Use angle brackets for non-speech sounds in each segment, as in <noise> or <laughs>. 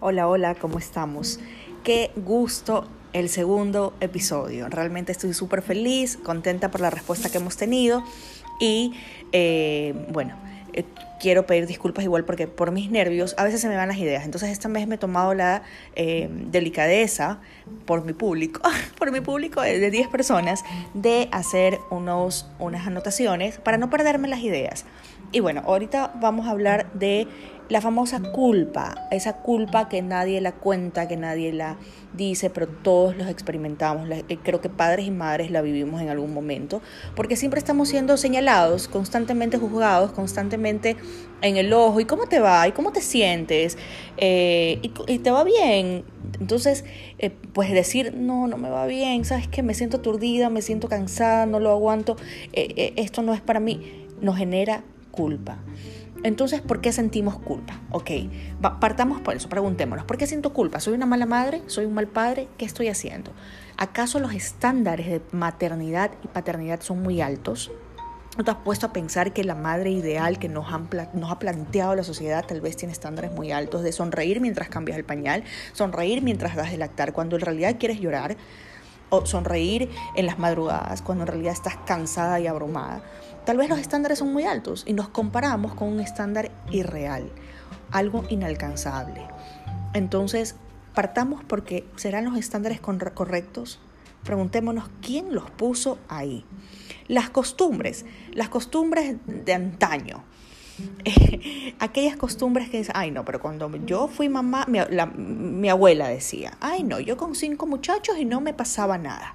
Hola, hola, ¿cómo estamos? Qué gusto el segundo episodio. Realmente estoy súper feliz, contenta por la respuesta que hemos tenido y eh, bueno, eh, quiero pedir disculpas igual porque por mis nervios a veces se me van las ideas. Entonces esta vez me he tomado la eh, delicadeza por mi público, <laughs> por mi público de 10 personas, de hacer unos, unas anotaciones para no perderme las ideas. Y bueno, ahorita vamos a hablar de la famosa culpa, esa culpa que nadie la cuenta, que nadie la dice, pero todos los experimentamos. Eh, creo que padres y madres la vivimos en algún momento, porque siempre estamos siendo señalados, constantemente juzgados, constantemente en el ojo. ¿Y cómo te va? ¿Y cómo te sientes? Eh, y, te va bien? Entonces, eh, pues decir, no, no me va bien, ¿sabes qué? Me siento aturdida, me siento cansada, no lo aguanto, esto no es para mí, nos genera culpa. Entonces, ¿por qué sentimos culpa? Ok, partamos por eso, preguntémonos, ¿por qué siento culpa? ¿Soy una mala madre? ¿Soy un mal padre? ¿Qué estoy haciendo? ¿Acaso los estándares de maternidad y paternidad son muy altos? ¿No te has puesto a pensar que la madre ideal que nos, nos ha planteado la sociedad tal vez tiene estándares muy altos de sonreír mientras cambias el pañal, sonreír mientras das de lactar, cuando en realidad quieres llorar, o sonreír en las madrugadas, cuando en realidad estás cansada y abrumada? Tal vez los estándares son muy altos y nos comparamos con un estándar irreal, algo inalcanzable. Entonces, partamos porque serán los estándares correctos. Preguntémonos quién los puso ahí. Las costumbres, las costumbres de antaño. <laughs> aquellas costumbres que dicen, ay no, pero cuando yo fui mamá, mi, abuela decía, ay no, yo con cinco muchachos y no me pasaba nada.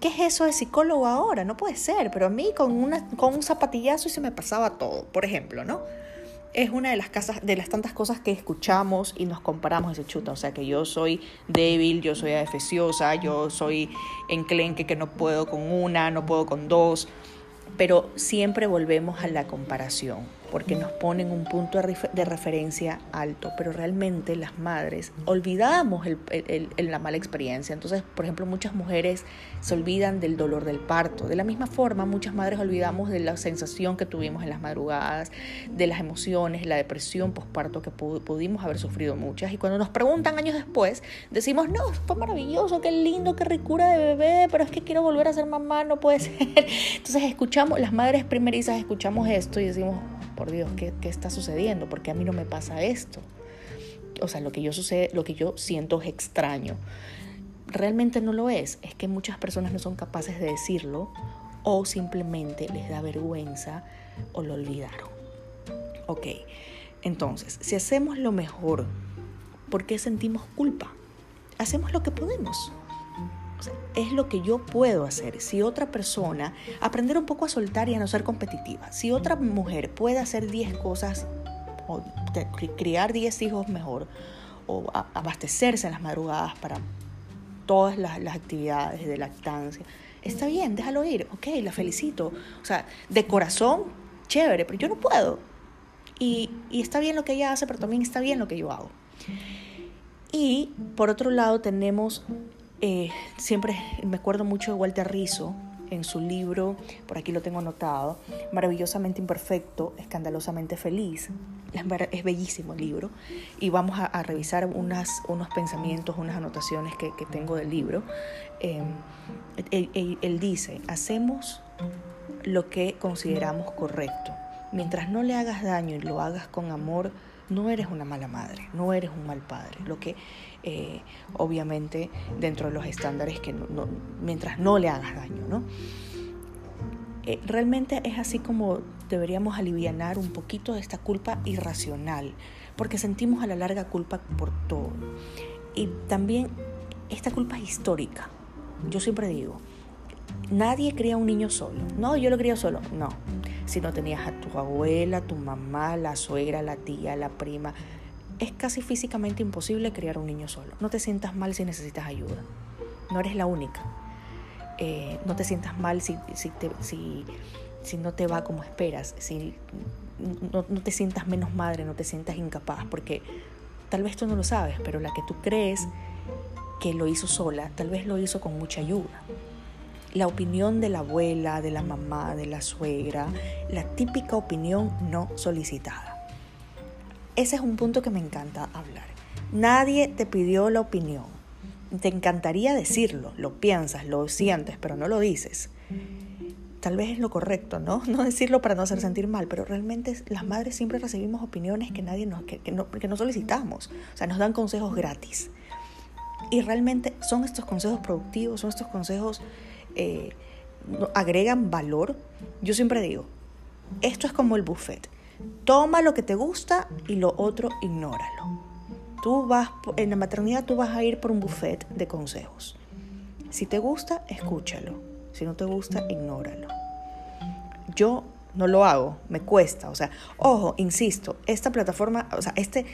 ¿Qué es eso de psicólogo ahora? No puede ser, pero a mí con, una, con un zapatillazo y se me pasaba todo, por ejemplo, ¿no? Es una de las, casas, de las tantas cosas que escuchamos y nos comparamos ese chuta. O sea, que yo soy débil, yo soy adefesiosa, yo soy enclenque que no puedo con una, no puedo con dos. Pero siempre volvemos a la comparación porque nos ponen un punto de referencia alto, pero realmente las madres olvidamos la mala experiencia. Entonces, por ejemplo, muchas mujeres se olvidan del dolor del parto. De la misma forma, muchas madres olvidamos de la sensación que tuvimos en las madrugadas, de las emociones, la depresión postparto que pudimos haber sufrido muchas. Y cuando nos preguntan años después, decimos, no, fue maravilloso, qué lindo, qué ricura de bebé, pero es que quiero volver a ser mamá, no puede <laughs> ser. Entonces escuchamos, las madres primerizas escuchamos esto y decimos, por Dios, ¿qué, está sucediendo? Porque a mí no me pasa esto. O sea, lo que yo sucede, lo que yo siento es extraño. Realmente no lo es, es que muchas personas no son capaces de decirlo o simplemente les da vergüenza o lo olvidaron. Ok, entonces, si hacemos lo mejor, ¿por qué sentimos culpa? Hacemos lo que podemos es lo que yo puedo hacer. Si otra persona, aprender un poco a soltar y a no ser competitiva. Si otra mujer puede hacer 10 cosas o criar 10 hijos mejor o abastecerse en las madrugadas para todas las, actividades de lactancia, está bien, déjalo ir, ok, la felicito. O sea, de corazón, chévere, pero yo no puedo. Y, y está bien lo que ella hace, pero también está bien lo que yo hago. Y por otro lado tenemos eh, siempre me acuerdo mucho de Walter Rizzo en su libro, por aquí lo tengo anotado, Maravillosamente Imperfecto, Escandalosamente Feliz. Es, bellísimo el libro y vamos a, revisar unas, unos pensamientos, unas anotaciones que, tengo del libro. Eh, él dice, hacemos lo que consideramos correcto. Mientras no le hagas daño y lo hagas con amor, no eres una mala madre, no eres un mal padre. Lo que eh, obviamente dentro de los estándares que no, mientras no le hagas daño, ¿no? Eh, realmente es así como deberíamos aliviar un poquito de esta culpa irracional, porque sentimos a la larga culpa por todo. Y también esta culpa es histórica. Yo siempre digo, nadie cría un niño solo. No, yo lo crío solo. No. Si no tenías a tu abuela, tu mamá, la suegra, la tía, la prima, es casi físicamente imposible criar un niño solo. No te sientas mal si necesitas ayuda. No eres la única. Eh, no te sientas mal si, si, no te va como esperas. Si no, no te sientas menos madre, no te sientas incapaz, porque tal vez tú no lo sabes, pero la que tú crees que lo hizo sola, tal vez lo hizo con mucha ayuda. La opinión de la abuela, de la mamá, de la suegra, la típica opinión no solicitada. Ese es un punto que me encanta hablar. Nadie te pidió la opinión. Te encantaría decirlo, lo piensas, lo sientes, pero no lo dices. Tal vez es lo correcto, ¿no? <laughs> No decirlo para no hacer sentir mal, pero realmente las madres siempre recibimos opiniones que nadie nos, que, no, que no solicitamos. O sea, nos dan consejos gratis. Y realmente son estos consejos productivos, son estos consejos eh, agregan valor. Yo siempre digo, esto es como el buffet. Toma lo que te gusta y lo otro ignóralo. Tú vas, en la maternidad tú vas a ir por un buffet de consejos. Si te gusta, escúchalo. Si no te gusta, ignóralo. Yo no lo hago, me cuesta. O sea, ojo, insisto, esta plataforma, o sea, este,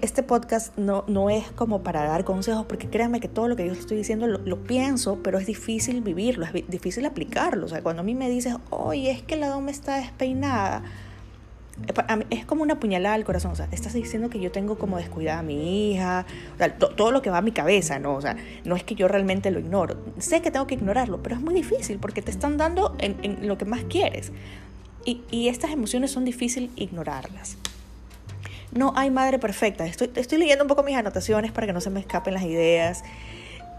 este podcast no, no es como para dar consejos, porque créanme que todo lo que yo estoy diciendo lo, pienso, pero es difícil vivirlo, es difícil aplicarlo. O sea, cuando a mí me dices, oye, es que la doma está despeinada, es como una puñalada al corazón. O sea, estás diciendo que yo tengo como descuidada a mi hija, o sea, todo lo que va a mi cabeza, ¿no? O sea, no es que yo realmente lo ignoro. Sé que tengo que ignorarlo, pero es muy difícil porque te están dando en, en lo que más quieres. Y, y estas emociones son difíciles ignorarlas. No hay madre perfecta. Estoy, estoy leyendo un poco mis anotaciones para que no se me escapen las ideas.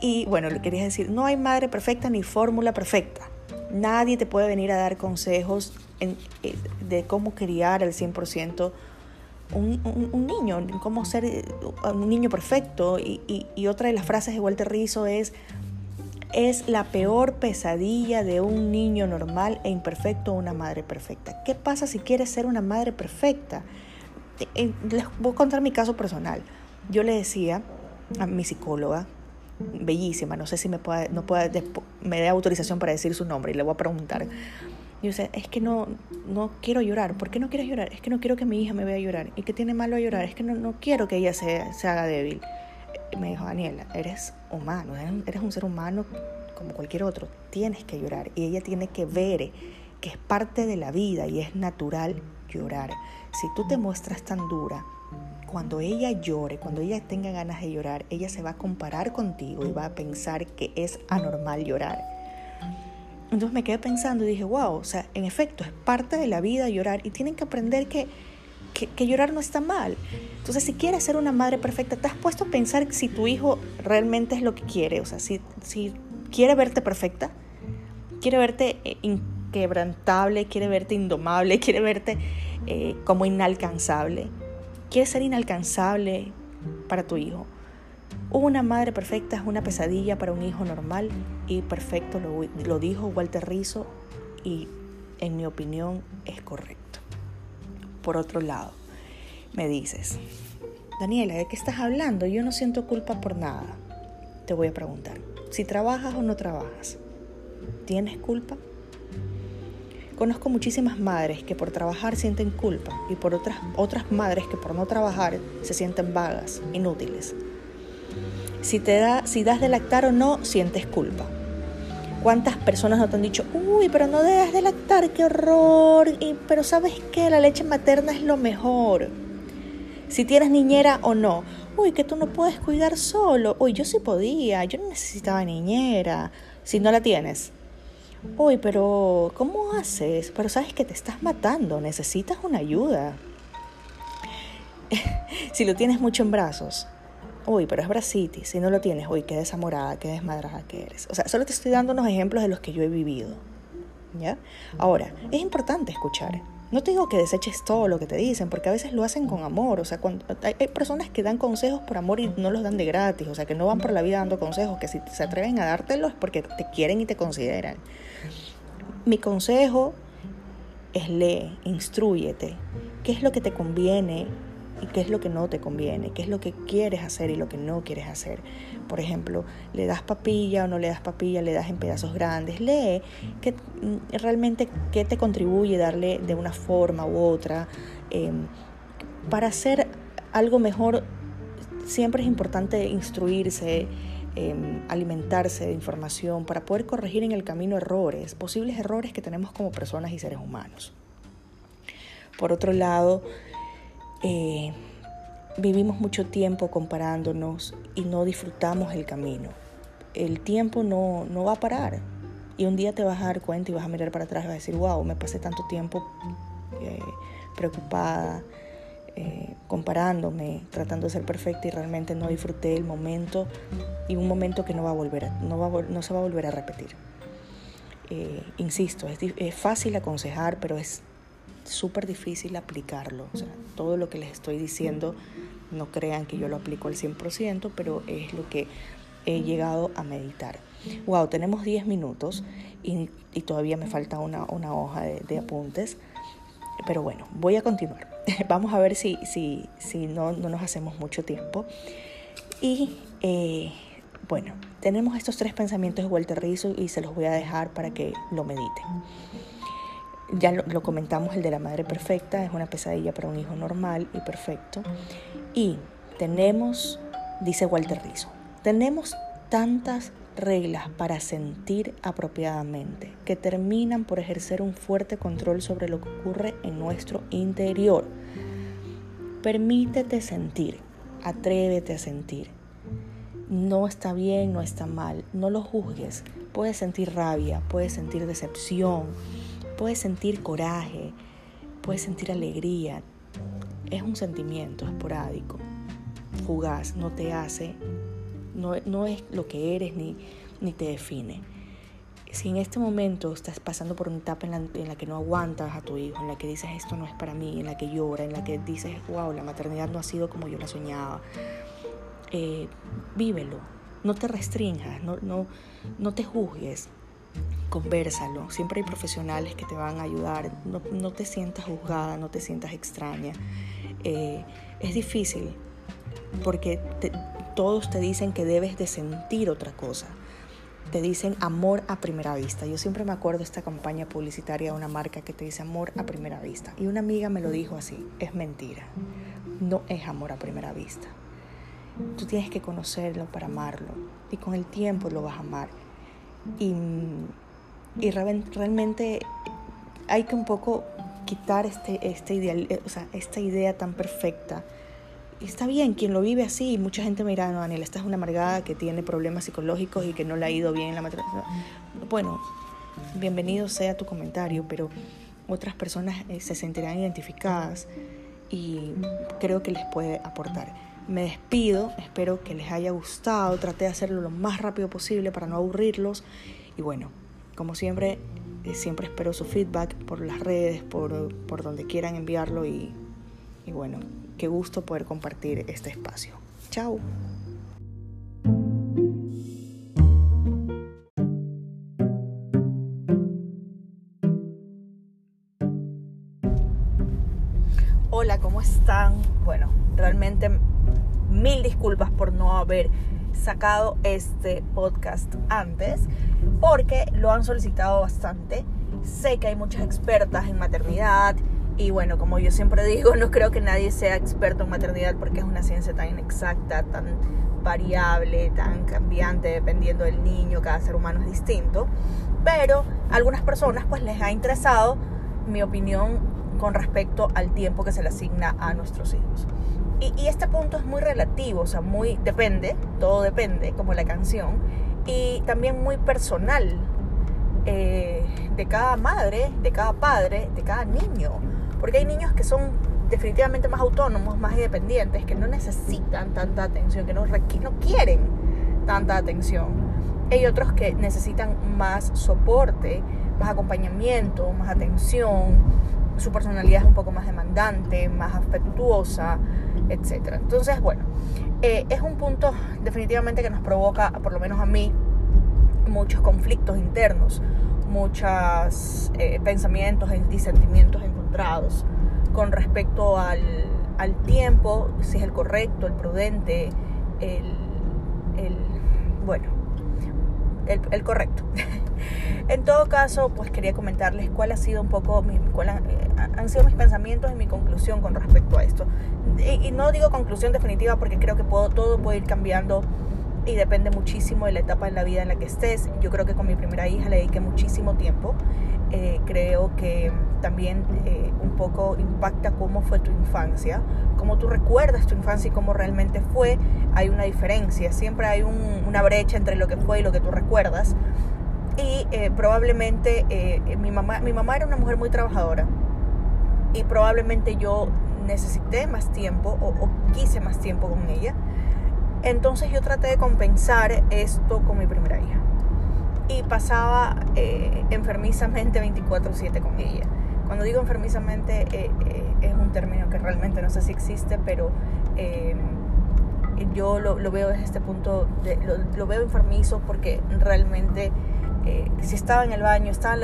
Y bueno, lo quería decir, no hay madre perfecta ni fórmula perfecta. Nadie te puede venir a dar consejos eh, de cómo criar al 100% un, un, un, niño, cómo ser eh, un niño perfecto. Y, y, otra de las frases de Walter Rizzo es, es la peor pesadilla de un niño normal e imperfecto una madre perfecta. ¿Qué pasa si quieres ser una madre perfecta? les voy a contar mi caso personal. Yo le decía a mi psicóloga, bellísima, no sé si me puede, no puede, me dé autorización para decir su nombre y le voy a preguntar. Yo sé, es que no, no quiero llorar. ¿Por qué no quieres llorar? Es que no quiero que mi hija me vea llorar. ¿Y que tiene malo a llorar? Es que no, no quiero que ella se, se haga débil. Me dijo, Daniela, eres humano, eres un ser humano como cualquier otro. Tienes que llorar. Y ella tiene que ver que es parte de la vida y es natural llorar. Si tú te muestras tan dura, cuando ella llore, cuando ella tenga ganas de llorar, ella se va a comparar contigo y va a pensar que es anormal llorar. Entonces me quedé pensando y dije, wow, o sea, en efecto, es parte de la vida llorar y tienen que aprender que, que, llorar no está mal. Entonces, si quieres ser una madre perfecta, ¿te has puesto a pensar si tu hijo realmente es lo que quiere? O sea, si, si quiere verte perfecta, quiere verte eh, quebrantable, quiere verte indomable, <laughs> quiere verte eh, como inalcanzable. Quiere ser inalcanzable para tu hijo. Una madre perfecta es una pesadilla para un hijo normal y perfecto, lo, lo dijo Walter Rizzo y en mi opinión es correcto. Por otro lado, me dices, Daniela, ¿de qué estás hablando? Yo no siento culpa por nada. Te voy a preguntar, si trabajas o no trabajas, ¿tienes culpa? Conozco muchísimas madres que por trabajar sienten culpa y por otras, otras madres que por no trabajar se sienten vagas, inútiles. Si, te das de lactar o no, sientes culpa. ¿Cuántas personas no te han dicho, uy, pero no debes de lactar, qué horror? Y, pero sabes qué, la leche materna es lo mejor. Si tienes niñera o no, uy, que tú no puedes cuidar solo. Uy, yo sí podía, yo no necesitaba niñera. Si no la tienes, Uy, pero ¿cómo haces? Pero sabes que te estás matando, necesitas una ayuda. <laughs> si lo tienes mucho en brazos, uy, pero es bracitis. Si no lo tienes, uy, qué desamorada, qué desmadrada que eres. O sea, solo te estoy dando unos ejemplos de los que yo he vivido. ¿Ya? Ahora, es importante escuchar. No te digo que deseches todo lo que te dicen, porque a veces lo hacen con amor. O sea, hay, hay, personas que dan consejos por amor y no los dan de gratis. O sea, que no van por la vida dando consejos, que si se atreven a dártelos es porque te quieren y te consideran. Mi consejo es lee, instruyete. ¿Qué es lo que te conviene y qué es lo que no te conviene? ¿Qué es lo que quieres hacer y lo que no quieres hacer? Por ejemplo, ¿le das papilla o no le das papilla? ¿Le das en pedazos grandes? Lee que, mm, realmente qué te contribuye darle de una forma u otra. Em, para hacer algo mejor siempre es importante instruirse, Em, alimentarse de información para poder corregir en el camino errores, posibles errores que tenemos como personas y seres humanos. Por otro lado, eh, vivimos mucho tiempo comparándonos y no disfrutamos el camino. El tiempo no, no va a parar. Y un día te vas a dar cuenta y vas a mirar para atrás y vas a decir, wow, me pasé tanto tiempo eh, preocupada, eh, comparándome, tratando de ser perfecta y realmente no disfruté el momento y un momento que no va a volver, va no se va a volver a repetir. Eh, insisto, es, fácil aconsejar, pero es súper difícil aplicarlo. Todo lo que les estoy diciendo, no crean que yo lo aplico al 100%, pero es lo que he llegado a meditar. Wow, tenemos 10 minutos y, todavía me falta una, hoja de apuntes. Pero bueno, voy a continuar. <laughs> Vamos a ver si, si, si no, no nos hacemos mucho tiempo. Y eh, bueno, tenemos estos tres pensamientos de Walter Rizzo y se los voy a dejar para que lo mediten. Ya lo, lo, comentamos, el de la madre perfecta es una pesadilla para un hijo normal y perfecto. Y tenemos, dice Walter Rizzo, tenemos tantas reglas para sentir apropiadamente, que terminan por ejercer un fuerte control sobre lo que ocurre en nuestro interior. Permítete sentir, atrévete a sentir. No está bien, no está mal, no lo juzgues. Puedes sentir rabia, puedes sentir decepción, puedes sentir coraje, puedes sentir alegría. Es un sentimiento esporádico, fugaz, no te hace no, es lo que eres ni, ni te define. Si en este momento estás pasando por una etapa en la, en la, que no aguantas a tu hijo, en la que dices esto no es para mí, en la que llora, en la que dices, wow, la maternidad no ha sido como yo la soñaba, eh, vívelo, no te restringas, no, no, no te juzgues, conversalo. Siempre hay profesionales que te van a ayudar. No, no te sientas juzgada, no te sientas extraña. Eh, es difícil porque te, todos te dicen que debes de sentir otra cosa. Te dicen amor a primera vista. Yo siempre me acuerdo de esta campaña publicitaria de una marca que te dice amor a primera vista. Y una amiga me lo dijo así, es mentira. No es amor a primera vista. Tú tienes que conocerlo para amarlo. Y con el tiempo lo vas a amar. Y, realmente hay que un poco quitar este, este ideal, o sea, esta idea tan perfecta está bien, quien lo vive así, mucha gente me dirá, no, Daniela, esta es una amargada que tiene problemas psicológicos y que no le ha ido bien en la maternidad. Bueno, bienvenido sea tu comentario, pero otras personas eh, se sentirán identificadas y creo que les puede aportar. Me despido, espero que les haya gustado, traté de hacerlo lo más rápido posible para no aburrirlos y bueno, como siempre, eh, siempre espero su feedback por las redes, por, por donde quieran enviarlo y, y bueno, Qué gusto poder compartir este espacio. Chao. Hola, ¿cómo están? Bueno, realmente mil disculpas por no haber sacado este podcast antes, porque lo han solicitado bastante. Sé que hay muchas expertas en maternidad y bueno, como yo siempre digo, no creo que nadie sea experto en maternidad porque es una ciencia tan inexacta, tan variable, tan cambiante, dependiendo del niño, cada ser humano es distinto. Pero a algunas personas pues les ha interesado mi opinión con respecto al tiempo que se le asigna a nuestros hijos. Y, y este punto es muy relativo, o sea, muy depende, todo depende, como la canción, y también muy personal eh, de cada madre, de cada padre, de cada niño. Porque hay niños que son definitivamente más autónomos, más independientes, que no necesitan tanta atención, que no, no quieren tanta atención. Hay otros que necesitan más soporte, más acompañamiento, más atención, su personalidad es un poco más demandante, más afectuosa, etc. Entonces, bueno, eh, es un punto definitivamente que nos provoca, por lo menos a mí, muchos conflictos internos, muchos eh, pensamientos y sentimientos encontrados con respecto al, al, tiempo, si es el correcto, el prudente, el, el bueno, el, el correcto. <laughs> en todo caso, pues quería comentarles cuál ha sido un poco, mi, cuál eh, han, sido mis pensamientos y mi conclusión con respecto a esto. Y, y no digo conclusión definitiva porque creo que puedo, todo puede ir cambiando y depende muchísimo de la etapa en la vida en la que estés. Yo creo que con mi primera hija le dediqué muchísimo tiempo. Eh, creo que también eh, un poco impacta cómo fue tu infancia, cómo tú recuerdas tu infancia y cómo realmente fue. Hay una diferencia, siempre hay un, una brecha entre lo que fue y lo que tú recuerdas. Y eh, probablemente mi, mamá, mi mamá era una mujer muy trabajadora y probablemente yo necesité más tiempo o, quise más tiempo con ella. Entonces yo traté de compensar esto con mi primera hija. Y pasaba eh, enfermizamente 24/7 con ella. Cuando digo enfermizamente eh, eh, es un término que realmente no sé si existe, pero yo lo, veo desde este punto, lo, veo enfermizo porque realmente eh, si estaba en el baño, estaba,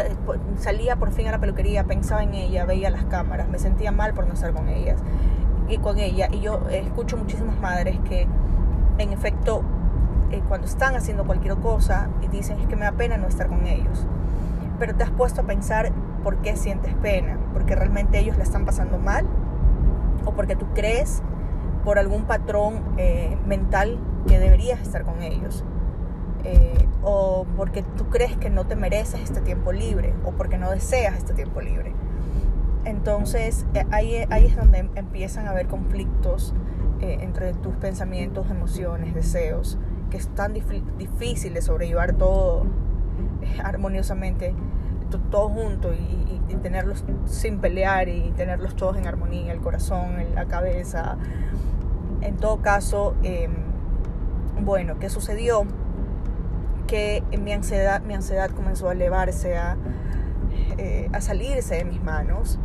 salía por fin a la peluquería, pensaba en ella, veía las cámaras, me sentía mal por no estar con ellas y con ella. Y yo escucho muchísimas madres que en efecto eh, cuando están haciendo cualquier cosa y dicen es que me da pena no estar con ellos. Pero te has puesto a pensar por qué sientes pena, porque realmente ellos la están pasando mal o porque tú crees por algún patrón eh, mental que deberías estar con ellos. Eh, o porque tú crees que no te mereces este tiempo libre o porque no deseas este tiempo libre. Entonces eh, ahí, es donde empiezan a haber conflictos entre tus pensamientos, emociones, deseos, que es tan difícil de sobrellevar todo armoniosamente, todo junto y, y, tenerlos sin pelear y tenerlos todos en armonía, el corazón, la cabeza, en todo caso, em, bueno, ¿qué sucedió? Que mi ansiedad, mi ansiedad comenzó a elevarse, a, eh, a salirse de mis manos.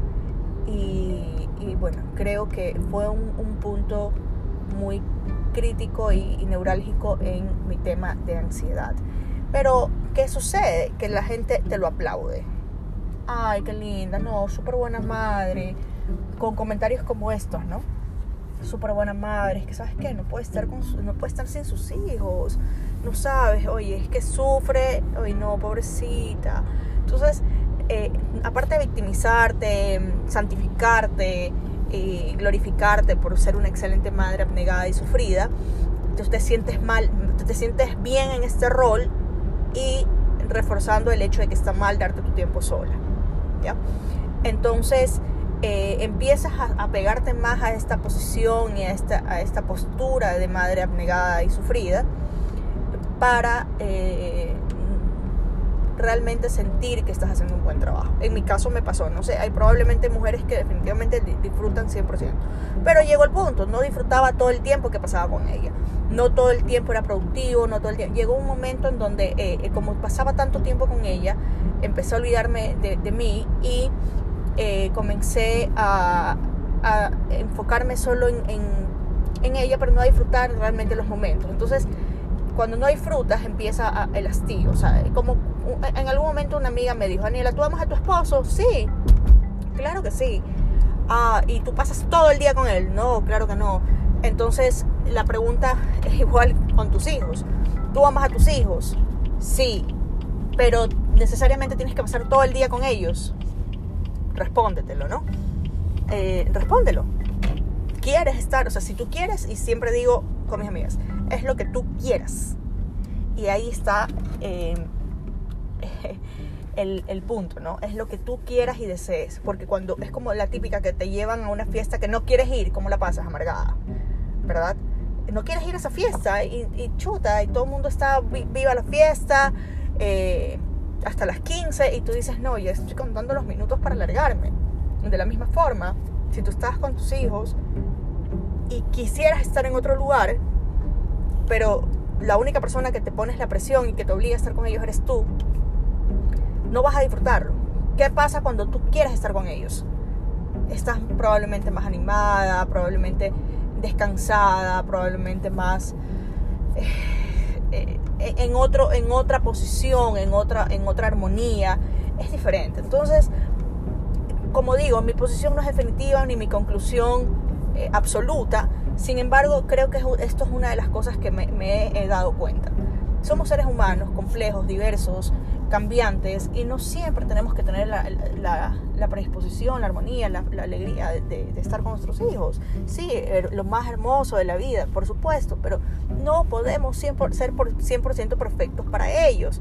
Y, bueno, creo que fue un, punto muy crítico y, neurálgico en mi tema de ansiedad. Pero, ¿qué sucede? Que la gente te lo aplaude. Ay, qué linda, no, súper buena madre. Con comentarios como estos, ¿no? súper buena madre, que sabes qué, no puede estar con no puede estar sin sus hijos, no sabes, oye, es que sufre, oye, no, pobrecita. Entonces, eh, aparte de victimizarte, santificarte, y glorificarte por ser una excelente madre abnegada y sufrida, tú te sientes mal, te sientes bien en este rol y reforzando el hecho de que está mal darte tu tiempo sola. Entonces, eh, empiezas a, pegarte más a esta posición y a esta, a esta postura de madre abnegada y sufrida para eh, realmente sentir que estás haciendo un buen trabajo. En mi caso me pasó, no sé, hay probablemente mujeres que definitivamente disfrutan 100%, pero llegó el punto, no disfrutaba todo el tiempo que pasaba con ella, no todo el tiempo era productivo, no todo el tiempo. Llegó un momento en donde, eh, como pasaba tanto tiempo con ella, empecé a olvidarme de, de mí y eh, comencé a, enfocarme solo en, ella, pero no a disfrutar realmente los momentos. Entonces, cuando no disfrutas, empieza el hastío. O sea, como en algún momento una amiga me dijo, Daniela, ¿tú amas a tu esposo? Sí, claro que sí. Ah, y tú pasas todo el día con él. No, claro que no. Entonces, la pregunta <laughs> es igual con tus hijos. ¿Tú amas a tus hijos? Sí, pero necesariamente tienes que pasar todo el día con ellos respóndetelo, ¿no? Eh, respóndelo. ¿Quieres estar? O sea, si tú quieres, y siempre digo con mis amigas, es lo que tú quieras. Y ahí está eh, el, punto, ¿no? Es lo que tú quieras y desees. Porque cuando es como la típica que te llevan a una fiesta que no quieres ir, ¿cómo la pasas? Amargada, ¿verdad? No quieres ir a esa fiesta y, y chuta, y todo el mundo está viva la fiesta. Eh, hasta las 15 y tú dices, no, ya estoy contando los minutos para alargarme. De la misma forma, si tú estás con tus hijos y quisieras estar en otro lugar, pero la única persona que te pones la presión y que te obliga a estar con ellos eres tú, no vas a disfrutarlo. ¿Qué pasa cuando tú quieres estar con ellos? Estás probablemente más animada, probablemente descansada, probablemente más... Eh, eh, en, otro, en otra posición, en otra, en otra armonía, es diferente. Entonces, como digo, mi posición no es definitiva ni mi conclusión eh, absoluta, sin embargo, creo que esto es una de las cosas que me he dado cuenta. Somos seres humanos complejos, diversos, cambiantes y no siempre tenemos que tener la, la, predisposición, la armonía, la, alegría de, estar con nuestros hijos. Sí, er, lo más hermoso de la vida, por supuesto, pero no podemos ser por 100% perfectos para ellos.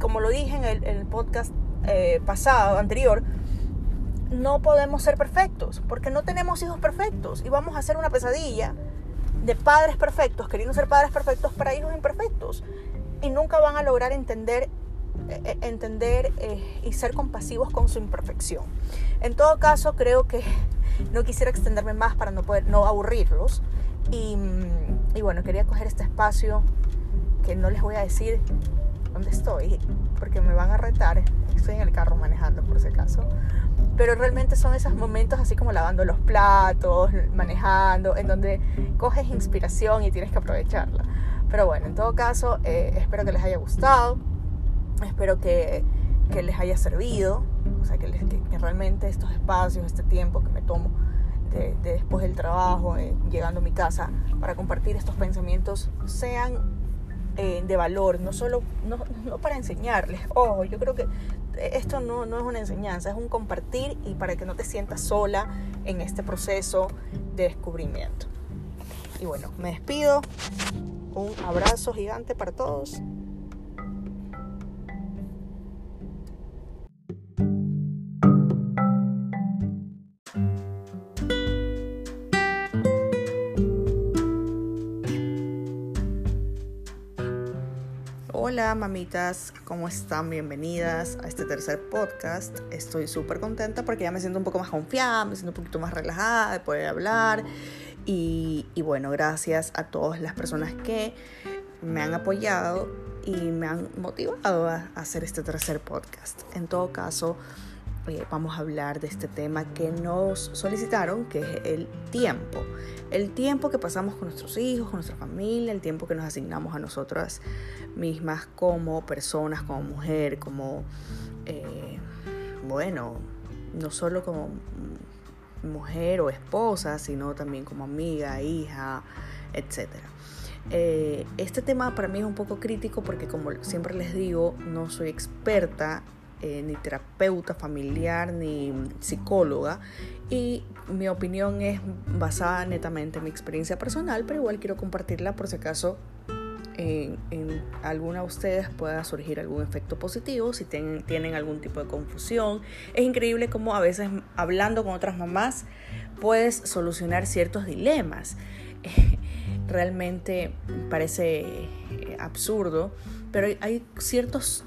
Como lo dije en el, podcast eh, pasado, anterior, no podemos ser perfectos porque no tenemos hijos perfectos y vamos a hacer una pesadilla de padres perfectos, queriendo ser padres perfectos para hijos imperfectos y nunca van a lograr entender entender eh, y ser compasivos con su imperfección. En todo caso, creo que no quisiera extenderme más para no, poder, no aburrirlos. Y, y bueno, quería coger este espacio que no les voy a decir dónde estoy, porque me van a retar. Estoy en el carro manejando, por si acaso. Pero realmente son esos momentos así como lavando los platos, manejando, en donde coges inspiración y tienes que aprovecharla. Pero bueno, en todo caso, eh, espero que les haya gustado. Espero que, que les haya servido. O sea, que, realmente estos espacios, este tiempo que me tomo de, después del trabajo, eh, llegando a mi casa, para compartir estos pensamientos, sean eh, de valor, no solo no, no, para enseñarles. Ojo, yo creo que esto no, no es una enseñanza, es un compartir y para que no te sientas sola en este proceso de descubrimiento. Y bueno, me despido. Un abrazo gigante para todos. Hola mamitas, ¿cómo están? Bienvenidas a este tercer podcast. Estoy súper contenta porque ya me siento un poco más confiada, me siento un poquito más relajada de poder hablar. Y, bueno, gracias a todas las personas que me han apoyado y me han motivado a hacer este tercer podcast. En todo caso, eh, vamos a hablar de este tema que nos solicitaron, que es el tiempo. El tiempo que pasamos con nuestros hijos, con nuestra familia, el tiempo que nos asignamos a nosotras mismas como personas, como mujer, como, eh, bueno, no solo como mujer o esposa, sino también como amiga, hija, etc. Eh, este tema para mí es un poco crítico porque como siempre les digo, no soy experta eh, ni terapeuta familiar, ni psicóloga. Y mi opinión es basada netamente en mi experiencia personal, pero igual quiero compartirla por si acaso en, alguna de ustedes pueda surgir algún efecto positivo, si tienen, tienen algún tipo de confusión. Es increíble cómo a veces hablando con otras mamás puedes solucionar ciertos dilemas. <laughs> Realmente parece eh, absurdo, pero hay ciertos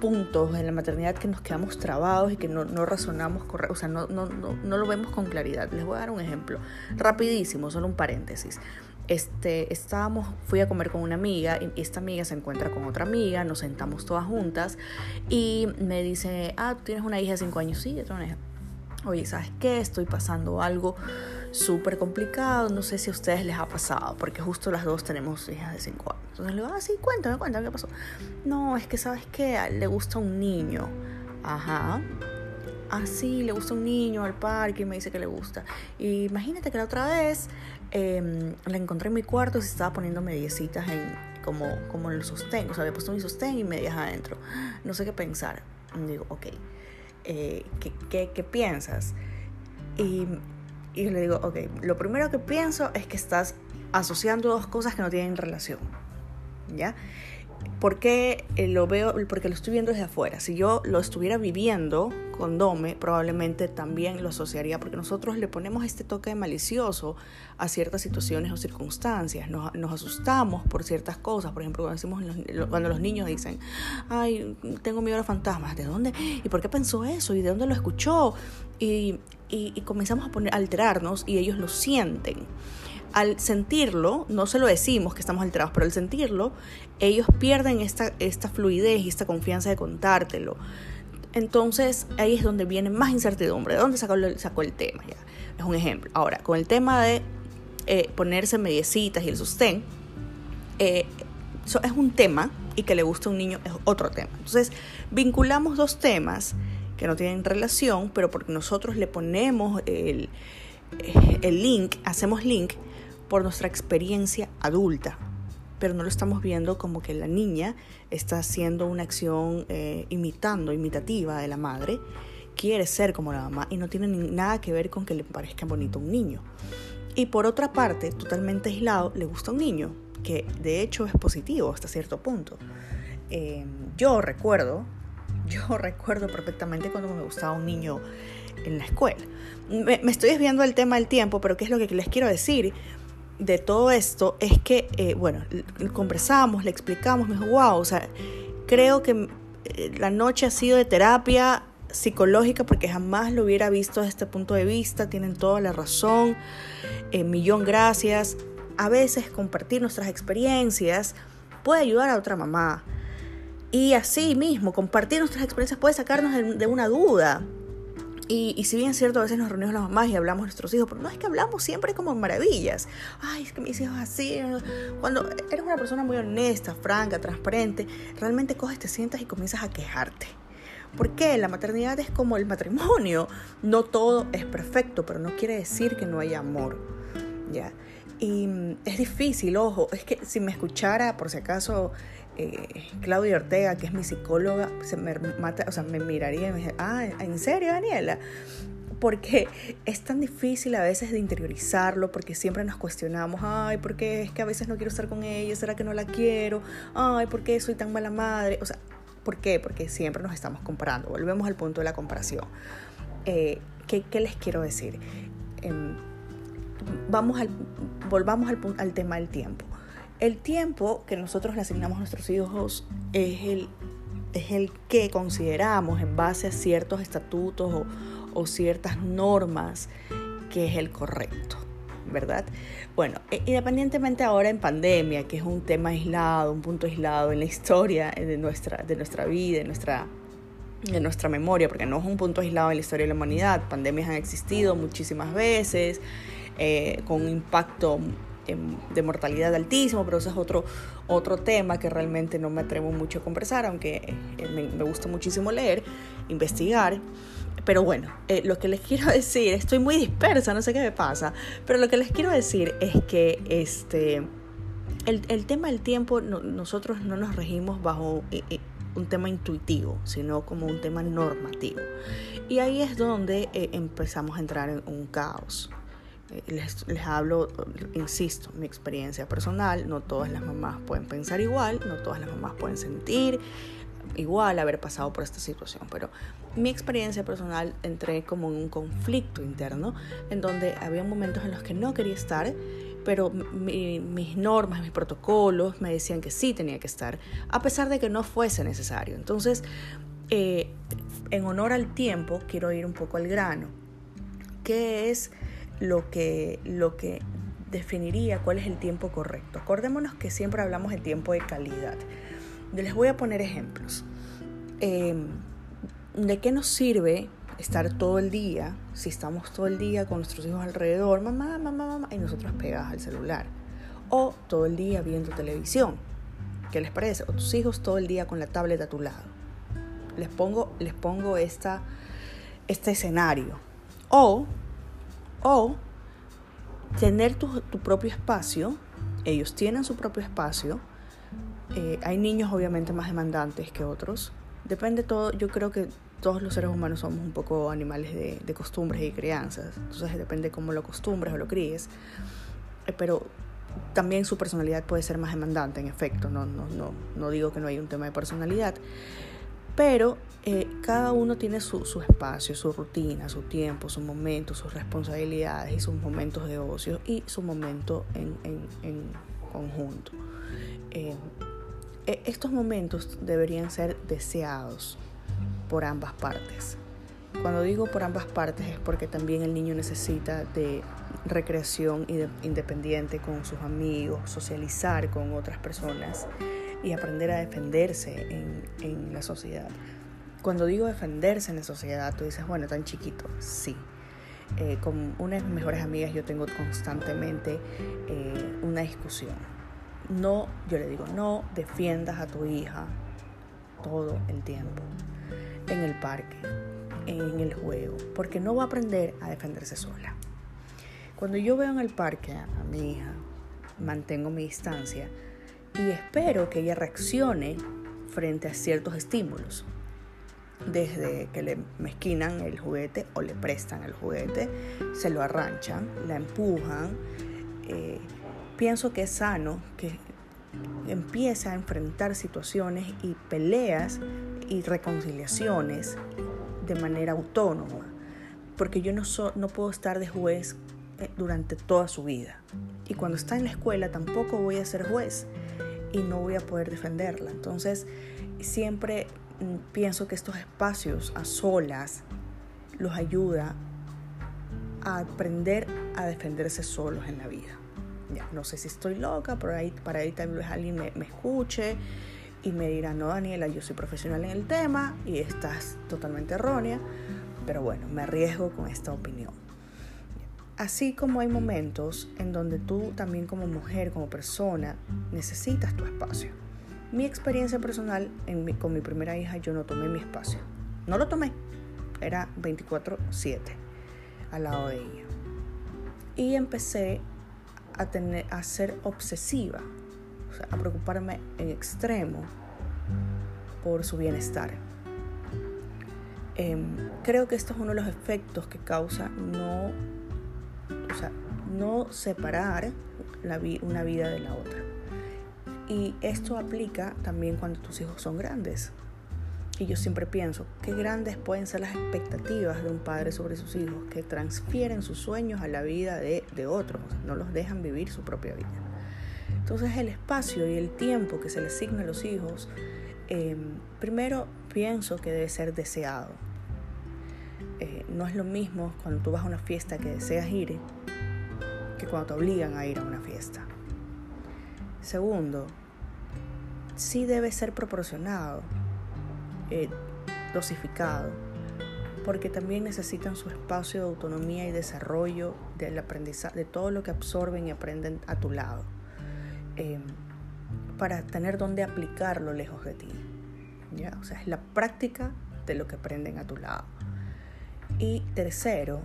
puntos en la maternidad que nos quedamos trabados y que no, no razonamos correcto, o sea, no, no, no, lo vemos con claridad. Les voy a dar un ejemplo, rapidísimo, solo un paréntesis. Este, estábamos, fui a comer con una amiga y esta amiga se encuentra con otra amiga, nos sentamos todas juntas y me dice, ah, tú tienes una hija de 5 años, sí, yo tengo una hija. Oye, ¿sabes qué? Estoy pasando algo súper complicado, no sé si a ustedes les ha pasado, porque justo las dos tenemos hijas de 5 años. Entonces le digo, ah, sí, cuéntame, cuéntame qué pasó. No, es que sabes que le gusta un niño. Ajá. Ah, le gusta un niño al parque y me dice que le gusta. Y imagínate que la otra vez eh, la encontré en mi cuarto y se estaba poniendo mediecitas en, como, como en el sostén. O sea, había puesto mi sostén y medias adentro. No sé qué pensar. Digo, ok, eh, ¿qué, qué, qué piensas? Y y le digo, ok, lo primero que pienso es que estás asociando dos cosas que no tienen relación. ¿Ya? ¿Por qué eh, lo veo? Porque lo estoy viendo desde afuera. Si yo lo estuviera viviendo con Dome, probablemente también lo asociaría, porque nosotros le ponemos este toque de malicioso a ciertas situaciones o circunstancias. Nos, nos asustamos por ciertas cosas. Por ejemplo, cuando, decimos, cuando los niños dicen, ay, tengo miedo a los fantasmas. ¿De dónde? ¿Y por qué pensó eso? ¿Y de dónde lo escuchó? Y, y, y comenzamos a, poner, a alterarnos y ellos lo sienten al sentirlo, no se lo decimos que estamos alterados, pero al sentirlo, ellos pierden esta, esta fluidez y esta confianza de contártelo. Entonces ahí es donde viene más incertidumbre. ¿De dónde sacó, sacó el tema? Ya. Es un ejemplo. Ahora, con el tema de eh, ponerse mediecitas y el sostén, eh, eso es un tema y que le gusta a un niño es otro tema. Entonces, vinculamos dos temas que no tienen relación, pero porque nosotros le ponemos el, el link, hacemos link por nuestra experiencia adulta, pero no lo estamos viendo como que la niña está haciendo una acción eh, imitando, imitativa de la madre, quiere ser como la mamá y no tiene nada que ver con que le parezca bonito un niño. Y por otra parte, totalmente aislado, le gusta un niño, que de hecho es positivo hasta cierto punto. Eh, yo recuerdo, yo <laughs> recuerdo perfectamente cuando me gustaba un niño en la escuela. Me, estoy desviando del tema del tiempo, pero ¿qué es lo que les quiero decir? de todo esto es que, eh, bueno, conversamos, le explicamos, me dijo, wow, o sea, creo que eh, la noche ha sido de terapia psicológica porque jamás lo hubiera visto desde este punto de vista, tienen toda la razón, eh, millón gracias. A veces compartir nuestras experiencias puede ayudar a otra mamá. Y así mismo, compartir nuestras experiencias puede sacarnos de, una duda. Y, si bien es cierto, a veces nos reunimos las mamás y hablamos de nuestros hijos, pero no es que hablamos siempre como maravillas. Ay, es que mis hijos así. Cuando eres una persona muy honesta, franca, transparente, realmente coges, te sientas y comienzas a quejarte. ¿Por qué? La maternidad es como el matrimonio. No todo es perfecto, pero no quiere decir que no haya amor. ¿ya? Y mm, es difícil, ojo, es que si me escuchara, por si acaso, eh, Claudia Ortega, que es mi psicóloga, se me, mata, o sea, me miraría y me dice, ah, ¿en serio, Daniela? Porque es tan difícil a veces de interiorizarlo, porque siempre nos cuestionamos, ay, ¿por qué es que a veces no quiero estar con ella? ¿Será que no la quiero? Ay, ¿por qué soy tan mala madre? O sea, ¿por qué? Porque siempre nos estamos comparando. Volvemos al punto de la comparación. Eh, ¿qué, les quiero decir? Em, vamos al, volvamos al, al tema del tiempo. El tiempo que nosotros le asignamos a nuestros hijos es el, es el que consideramos en base a ciertos estatutos o, o ciertas normas que es el correcto, ¿verdad? Bueno, e, independientemente ahora en pandemia, que es un tema aislado, un punto aislado en la historia de nuestra, de nuestra vida, de nuestra, de nuestra memoria, porque no es un punto aislado en la historia de la humanidad, pandemias han existido muchísimas veces, eh, con un impacto de mortalidad altísimo, pero eso es otro, otro tema que realmente no me atrevo mucho a conversar, aunque eh, me, me, gusta muchísimo leer, investigar. Pero bueno, eh, lo que les quiero <laughs> decir, estoy muy dispersa, no sé qué me pasa, pero lo que les quiero decir es que este, el, el tema del tiempo, nosotros no nos regimos bajo un tema intuitivo, sino como un tema normativo. Y ahí es donde empezamos a entrar en un caos. Les, les, hablo, insisto, mi experiencia personal, no todas las mamás pueden pensar igual, no todas las mamás pueden sentir igual haber pasado por esta situación, pero mi experiencia personal entré como en un conflicto interno en donde había momentos en los que no quería estar, pero mis normas, mis protocolos me decían que sí tenía que estar, a pesar de que no fuese necesario. Entonces, eh, en honor al tiempo, quiero ir un poco al grano. ¿Qué es lo que, lo que definiría cuál es el tiempo correcto. Acordémonos que siempre hablamos de tiempo de calidad. Les voy a poner ejemplos. Em, ¿De qué nos sirve estar todo el día, si estamos todo el día con nuestros hijos alrededor, mamá, mamá, mamá, y nosotros pegadas al celular? O todo el día viendo televisión. ¿Qué les parece? O tus hijos todo el día con la tablet a tu lado. Les pongo, les pongo esta, este escenario. O o tener tu, propio espacio, ellos tienen su propio espacio, eh, hay niños obviamente más demandantes que otros, depende todo, yo creo que todos los seres humanos somos un poco animales de, costumbres y crianzas, entonces depende cómo lo acostumbres o lo críes, eh, pero también su personalidad puede ser más demandante, en efecto, no, no, no, no digo que no hay un tema de personalidad, pero eh, cada uno tiene su, espacio, su rutina, su tiempo, su momento, sus responsabilidades y sus momentos de ocio y su momento en, conjunto. Eh, e, estos momentos deberían ser deseados por ambas partes. Cuando digo por ambas partes es porque también el niño necesita de recreación independiente con sus amigos, socializar con otras personas y aprender a defenderse en, la sociedad. Cuando digo defenderse en la sociedad, tú dices, bueno, tan chiquito, sí. Eh, con una de mis mejores amigas yo tengo constantemente eh, una discusión. No, yo le digo, no defiendas a tu hija todo el tiempo en el parque, en el juego, porque no va a aprender a defenderse sola. Cuando yo veo en el parque a mi hija, mantengo mi distancia, y espero que ella reaccione frente a ciertos estímulos. Desde que le mezquinan el juguete o le prestan el juguete, se lo arranchan, la empujan. Eh, pienso que es sano que empiece a enfrentar situaciones y peleas y reconciliaciones de manera autónoma, porque yo no, no puedo estar de juez eh, durante toda su vida. Y cuando está en la escuela tampoco voy a ser juez y no voy a poder defenderla. Entonces, siempre mm, pienso que estos espacios a solas los ayuda a aprender a defenderse solos en la vida. Ya, no sé si estoy loca, pero ahí, para ahí tal vez alguien me, me escuche y me dirá, no Daniela, yo soy profesional en el tema y estás totalmente errónea, pero bueno, me arriesgo con esta opinión. Así como hay momentos en donde tú también como mujer, como persona, necesitas tu espacio. Mi experiencia personal con mi primera hija, yo no tomé mi espacio. No lo tomé. Era 24/7 al lado de ella. Y empecé a, tener, a ser obsesiva, a preocuparme en extremo por su bienestar. Em, creo que esto es uno de los efectos que causa no, sea, no separar la una vida de la otra. Y esto aplica también cuando tus hijos son grandes. Y yo siempre pienso, qué grandes pueden ser las expectativas de un padre sobre sus hijos que transfieren sus sueños a la vida de, otros, no los dejan vivir su propia vida. Entonces el espacio y el tiempo que se le asigna a los hijos, em, primero pienso que debe ser deseado. Eh, no es lo mismo cuando tú vas a una fiesta que deseas ir que cuando te obligan a ir a una fiesta. Segundo, sí debe ser proporcionado, eh, dosificado, porque también necesitan su espacio de autonomía y desarrollo del aprendizaje, de todo lo que absorben y aprenden a tu lado, em, para tener donde aplicarlo lejos de ti. ¿ya? O sea, es la práctica de lo que aprenden a tu lado. Y tercero,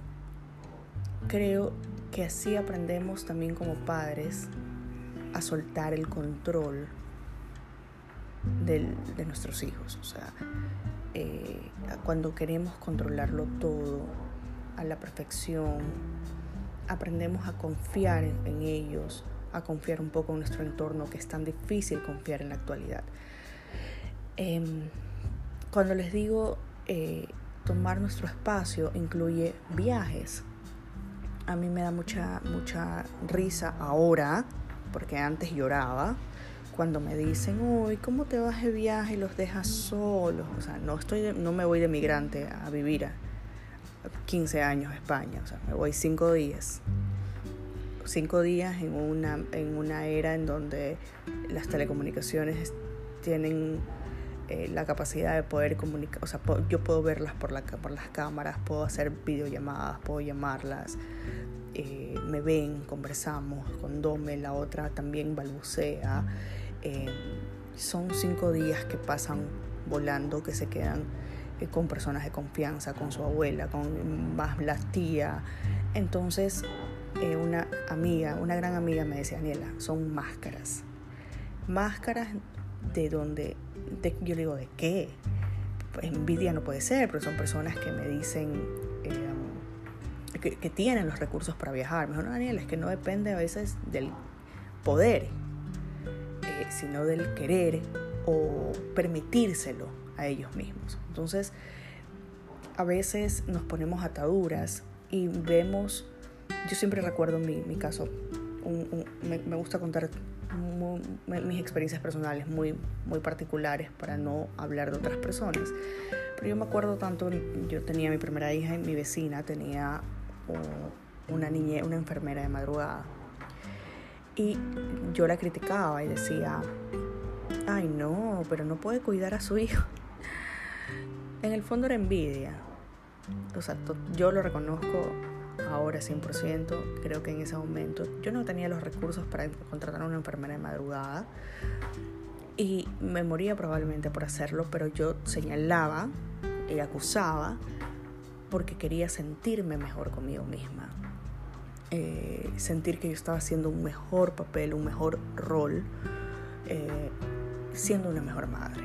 creo que así aprendemos también como padres a soltar el control de nuestros hijos. O sea, eh, cuando queremos controlarlo todo a la perfección, aprendemos a confiar en, ellos, a confiar un poco en nuestro entorno, que es tan difícil confiar en la actualidad. Em, cuando les digo eh, tomar nuestro espacio, incluye viajes. A mí me da mucha, mucha risa ahora porque antes lloraba cuando me dicen, uy, ¿cómo te vas de viaje y los dejas solos? O sea, no, estoy no me voy de migrante a vivir a 15 años a España, o sea, me voy cinco días. Cinco días en una, en una era en donde las telecomunicaciones tienen eh, la capacidad de poder comunicar, o sea, yo puedo verlas por, la, por las cámaras, puedo hacer videollamadas, puedo llamarlas, eh, me ven, conversamos con Dome, la otra también balbucea. Eh, son cinco días que pasan volando, que se quedan con personas de confianza, con su abuela, con más la tía. Entonces, una amiga, una gran amiga me decía, Daniela, son máscaras. Máscaras de donde, yo le digo, ¿de qué? Pues envidia no puede ser, pero son personas que me dicen, que, tienen los recursos para viajar. Mejor, no, Daniel, es que no depende a veces del poder, eh, sino del querer o permitírselo a ellos mismos. Entonces, a veces nos ponemos ataduras y vemos, yo siempre recuerdo mi, mi caso, me, gusta contar mis experiencias personales muy, muy particulares para no hablar de otras personas. Pero yo me acuerdo tanto, yo tenía mi primera hija y mi vecina tenía una niña, una enfermera de madrugada. Y yo la criticaba y decía, ay no, pero no puede cuidar a su hijo. En el fondo era envidia. O sea, yo lo reconozco ahora 100%. Creo que en ese momento yo no tenía los recursos para contratar a una enfermera de madrugada. Y me moría probablemente por hacerlo, pero yo señalaba y acusaba porque quería sentirme mejor conmigo misma. Eh, sentir que yo estaba haciendo un mejor papel, un mejor rol, eh, siendo una mejor madre.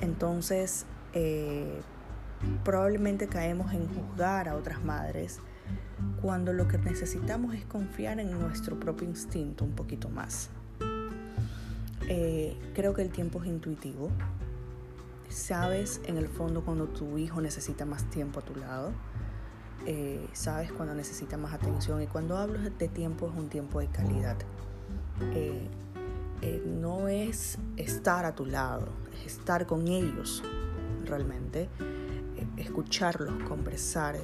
Entonces, eh, probablemente caemos en juzgar a otras madres cuando lo que necesitamos es confiar en nuestro propio instinto un poquito más. creo que el tiempo es intuitivo, sabes en el fondo cuando tu hijo necesita más tiempo a tu lado, eh, sabes cuando necesita más atención y cuando hablo de tiempo es un tiempo de calidad. Eh, eh, no es estar a tu lado, es estar con ellos realmente. Eh, escucharlos, conversar.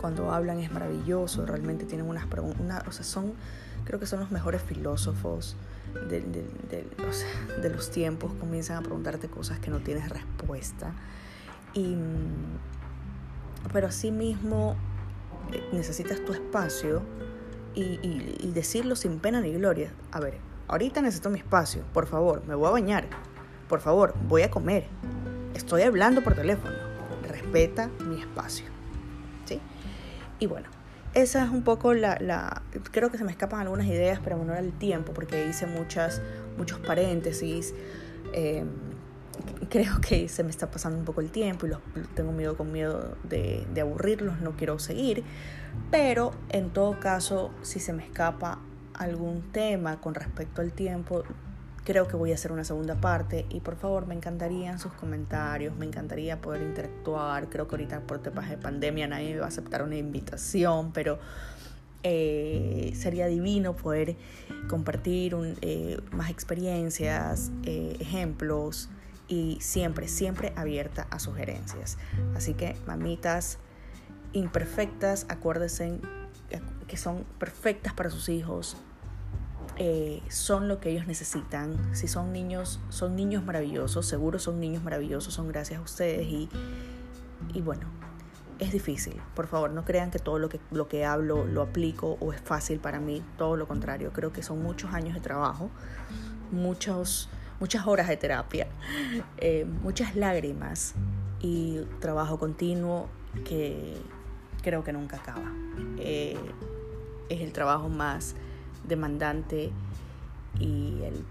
Cuando hablan es maravilloso, realmente tienen unas preguntas, o sea, son, creo que son los mejores filósofos de, de, los tiempos, comienzan a preguntarte cosas que no tienes respuesta. Y, pero mismo necesitas tu espacio y, decirlo sin pena ni gloria. A ver, ahorita necesito mi espacio, por favor, me voy a bañar, por favor, voy a comer, estoy hablando por teléfono, respeta mi espacio. Y bueno, esa es un poco la, creo que se me escapan algunas ideas, pero bueno, era el tiempo, porque hice muchas, muchos paréntesis. Eh, <laughs> creo que se me está pasando un poco el tiempo y los, tengo miedo con miedo de, aburrirlos, no quiero seguir, pero en todo caso, si se me escapa algún tema con respecto al tiempo, creo que voy a hacer una segunda parte y por favor me encantarían sus comentarios, me encantaría poder interactuar, creo que ahorita por temas de pandemia nadie me va a aceptar una invitación, pero... Eh, sería divino poder compartir un, eh, más experiencias, eh, ejemplos, y siempre, siempre abierta a sugerencias. Así que, mamitas imperfectas, acuérdense que son perfectas para sus hijos, eh, son lo que ellos necesitan. Si son niños, son niños maravillosos, seguro son niños maravillosos, son gracias a ustedes y, y bueno, es difícil. Por favor, no crean que todo lo que, lo que hablo lo aplico o es fácil para mí, todo lo contrario. Creo que son muchos años de trabajo, muchos muchas horas de terapia, <laughs> eh, muchas lágrimas y trabajo continuo que creo que nunca acaba. Eh, es el trabajo más demandante y el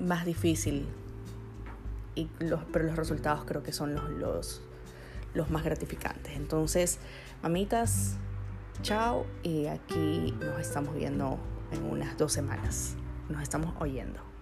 más difícil, y los, pero los resultados creo que son los, los, los más gratificantes. Entonces, mamitas, chao y aquí nos estamos viendo en unas dos semanas. Nos estamos oyendo.